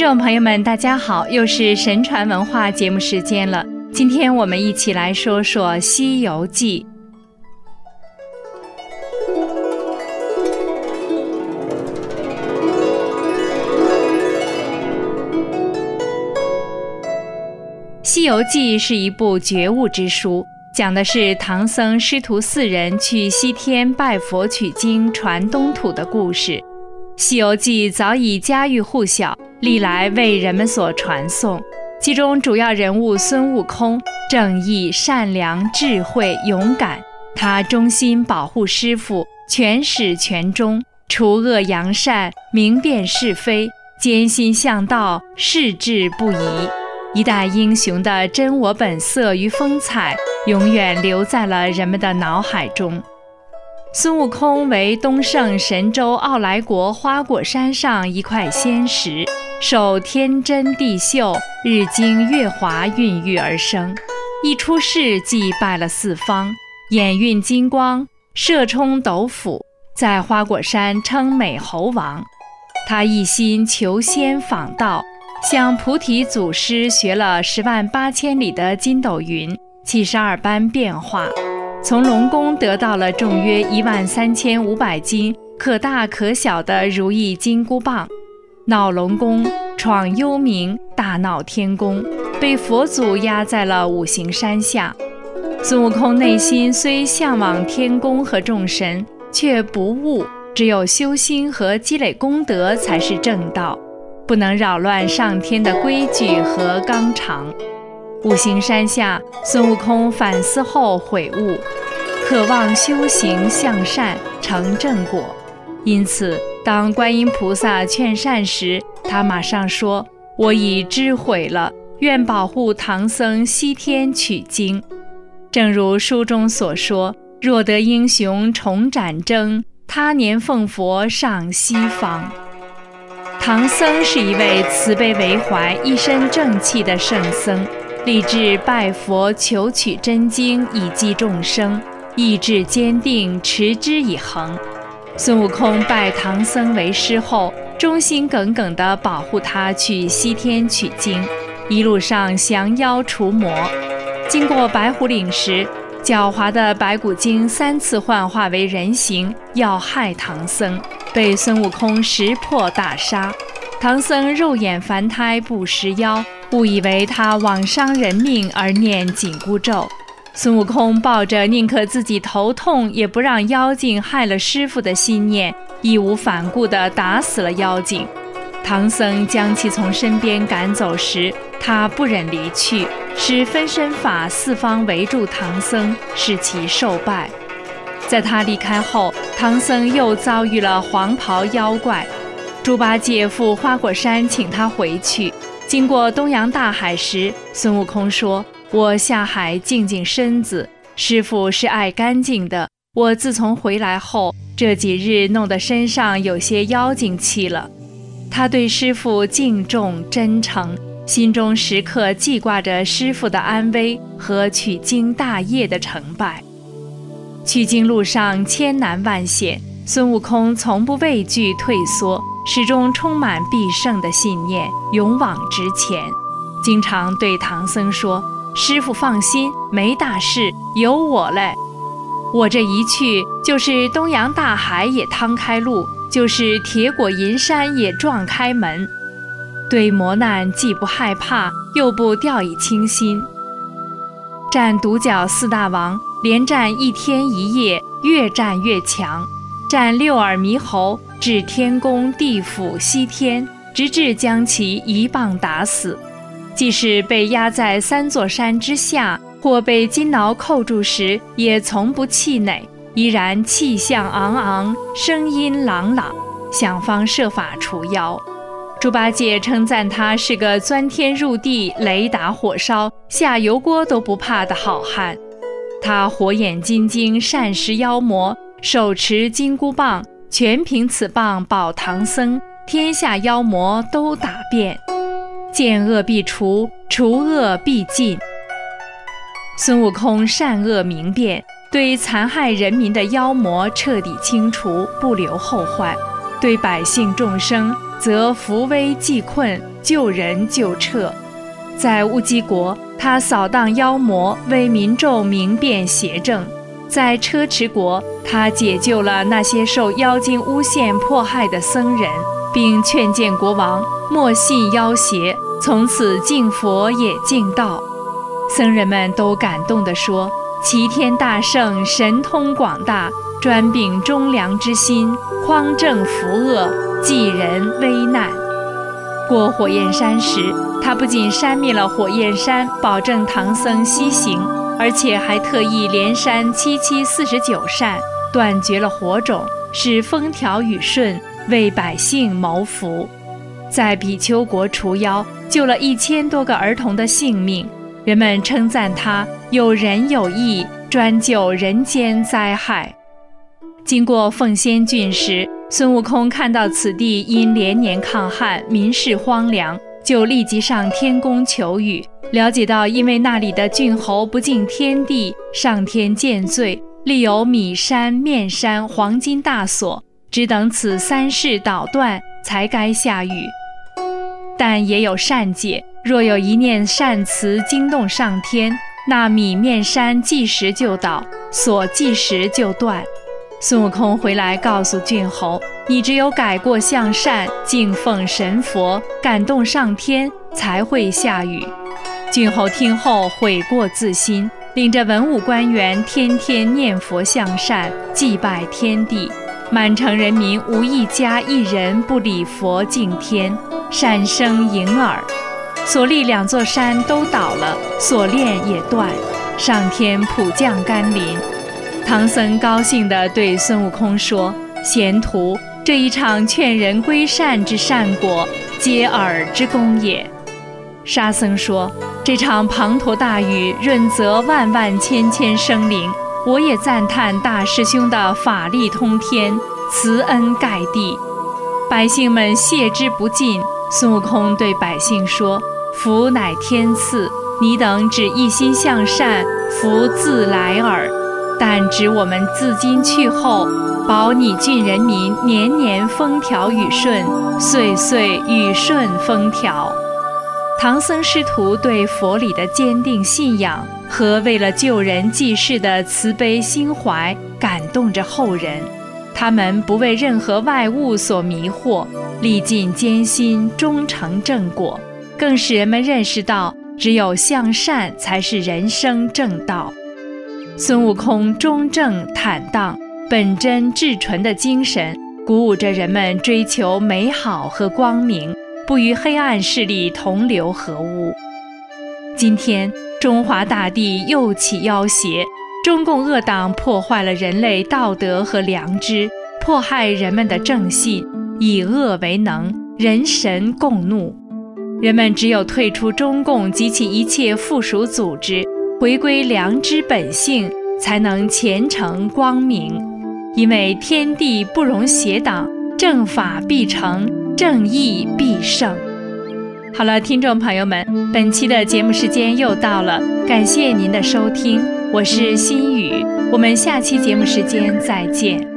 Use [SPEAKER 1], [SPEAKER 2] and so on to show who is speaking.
[SPEAKER 1] 众朋友们，大家好，又是神传文化节目时间了。今天我们一起来说说《西游记》。《西游记》是一部觉悟之书，讲的是唐僧师徒四人去西天拜佛取经、传东土的故事。《西游记》早已家喻户晓，历来为人们所传颂。其中主要人物孙悟空，正义、善良、智慧、勇敢。他忠心保护师傅，全始全终，除恶扬善，明辨是非，艰辛向道，矢志不移。一代英雄的真我本色与风采，永远留在了人们的脑海中。孙悟空为东胜神州傲来国花果山上一块仙石，受天真地秀、日精月华孕育而生。一出世即拜了四方，眼蕴金光，射冲斗府，在花果山称美猴王。他一心求仙访道。向菩提祖师学了十万八千里的筋斗云，七十二般变化，从龙宫得到了重约一万三千五百斤、可大可小的如意金箍棒。闹龙宫闯幽冥，大闹天宫，被佛祖压在了五行山下。孙悟空内心虽向往天宫和众神，却不悟，只有修心和积累功德才是正道。不能扰乱上天的规矩和纲常。五行山下，孙悟空反思后悔悟，渴望修行向善成正果。因此，当观音菩萨劝善时，他马上说：“我已知悔了，愿保护唐僧西天取经。”正如书中所说：“若得英雄重展征，他年奉佛上西方。”唐僧是一位慈悲为怀、一身正气的圣僧，立志拜佛求取真经，以济众生，意志坚定，持之以恒。孙悟空拜唐僧为师后，忠心耿耿地保护他去西天取经，一路上降妖除魔。经过白虎岭时，狡猾的白骨精三次幻化为人形，要害唐僧。被孙悟空识破大杀，唐僧肉眼凡胎不识妖，误以为他枉伤人命而念紧箍咒。孙悟空抱着宁可自己头痛也不让妖精害了师傅的信念，义无反顾地打死了妖精。唐僧将其从身边赶走时，他不忍离去，使分身法四方围住唐僧，使其受败。在他离开后，唐僧又遭遇了黄袍妖怪。猪八戒赴花果山请他回去。经过东洋大海时，孙悟空说：“我下海静静身子，师傅是爱干净的。我自从回来后，这几日弄得身上有些妖精气了。”他对师傅敬重真诚，心中时刻记挂着师傅的安危和取经大业的成败。取经路上千难万险，孙悟空从不畏惧退缩，始终充满必胜的信念，勇往直前。经常对唐僧说：“师傅放心，没大事，有我嘞。我这一去，就是东洋大海也趟开路，就是铁果银山也撞开门。对磨难既不害怕，又不掉以轻心。战独角四大王。”连战一天一夜，越战越强，战六耳猕猴，至天宫、地府、西天，直至将其一棒打死。即使被压在三座山之下，或被金牢扣住时，也从不气馁，依然气象昂昂，声音朗朗，想方设法除妖。猪八戒称赞他是个钻天入地、雷打火烧、下油锅都不怕的好汉。他火眼金睛，善识妖魔，手持金箍棒，全凭此棒保唐僧，天下妖魔都打遍，见恶必除，除恶必尽。孙悟空善恶明辨，对残害人民的妖魔彻底清除，不留后患；对百姓众生则扶危济困，救人救撤。在乌鸡国，他扫荡妖魔，为民众明辨邪正；在车迟国，他解救了那些受妖精诬陷迫害的僧人，并劝谏国王莫信妖邪，从此敬佛也敬道。僧人们都感动地说：“齐天大圣，神通广大，专秉忠良之心，匡正扶恶，济人危难。”过火焰山时，他不仅扇灭了火焰山，保证唐僧西行，而且还特意连扇七七四十九扇，断绝了火种，使风调雨顺，为百姓谋福。在比丘国除妖，救了一千多个儿童的性命，人们称赞他有仁有义，专救人间灾害。经过凤仙郡时，孙悟空看到此地因连年抗旱，民事荒凉，就立即上天宫求雨。了解到，因为那里的郡侯不敬天地，上天见罪，立有米山、面山、黄金大锁，只等此三事捣断，才该下雨。但也有善解，若有一念善词惊动上天，那米面山即时就倒，锁即时就断。孙悟空回来告诉郡侯：“你只有改过向善，敬奉神佛，感动上天，才会下雨。”郡侯听后悔过自新，领着文武官员天天念佛向善，祭拜天地。满城人民无一家一人不礼佛敬天，善声盈耳。所立两座山都倒了，锁链也断，上天普降甘霖。唐僧高兴地对孙悟空说：“贤徒，这一场劝人归善之善果，皆尔之功也。”沙僧说：“这场滂沱大雨，润泽万万千千生灵，我也赞叹大师兄的法力通天，慈恩盖地，百姓们谢之不尽。”孙悟空对百姓说：“福乃天赐，你等只一心向善，福自来耳。”但指我们自今去后，保你郡人民年年风调雨顺，岁岁雨顺风调。唐僧师徒对佛理的坚定信仰和为了救人济世的慈悲心怀，感动着后人。他们不为任何外物所迷惑，历尽艰辛，终成正果，更使人们认识到，只有向善才是人生正道。孙悟空忠正坦荡、本真至纯的精神，鼓舞着人们追求美好和光明，不与黑暗势力同流合污。今天，中华大地又起妖邪，中共恶党破坏了人类道德和良知，迫害人们的正信，以恶为能，人神共怒。人们只有退出中共及其一切附属组织。回归良知本性，才能前程光明。因为天地不容邪党，正法必成，正义必胜。好了，听众朋友们，本期的节目时间又到了，感谢您的收听，我是心雨，我们下期节目时间再见。